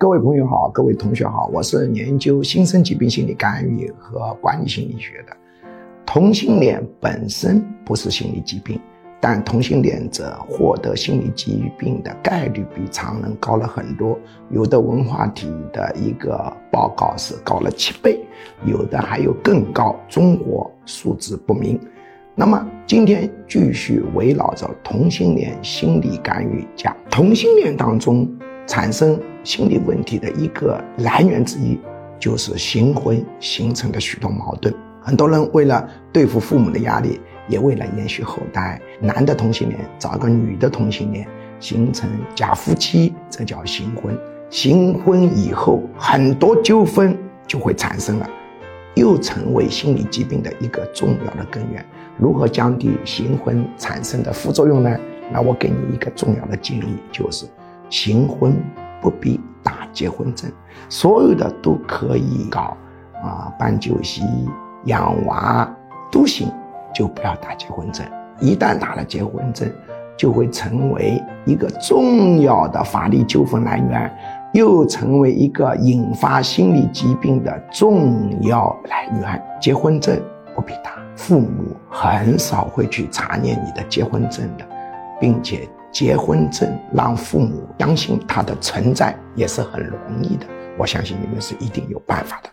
各位朋友好，各位同学好，我是研究新生疾病心理干预和管理心理学的。同性恋本身不是心理疾病，但同性恋者获得心理疾病的概率比常人高了很多。有的文化体的一个报告是高了七倍，有的还有更高，中国数字不明。那么今天继续围绕着同性恋心理干预讲，同性恋当中产生心理问题的一个来源之一，就是新婚形成的许多矛盾。很多人为了对付父母的压力，也为了延续后代，男的同性恋找个女的同性恋，形成假夫妻，这叫新婚。新婚以后，很多纠纷就会产生了。又成为心理疾病的一个重要的根源。如何降低新婚产生的副作用呢？那我给你一个重要的建议，就是新婚不必打结婚证，所有的都可以搞啊，办酒席、养娃都行，就不要打结婚证。一旦打了结婚证，就会成为一个重要的法律纠纷来源。又成为一个引发心理疾病的重要来源。结婚证不必打，父母很少会去查验你的结婚证的，并且结婚证让父母相信他的存在也是很容易的。我相信你们是一定有办法的。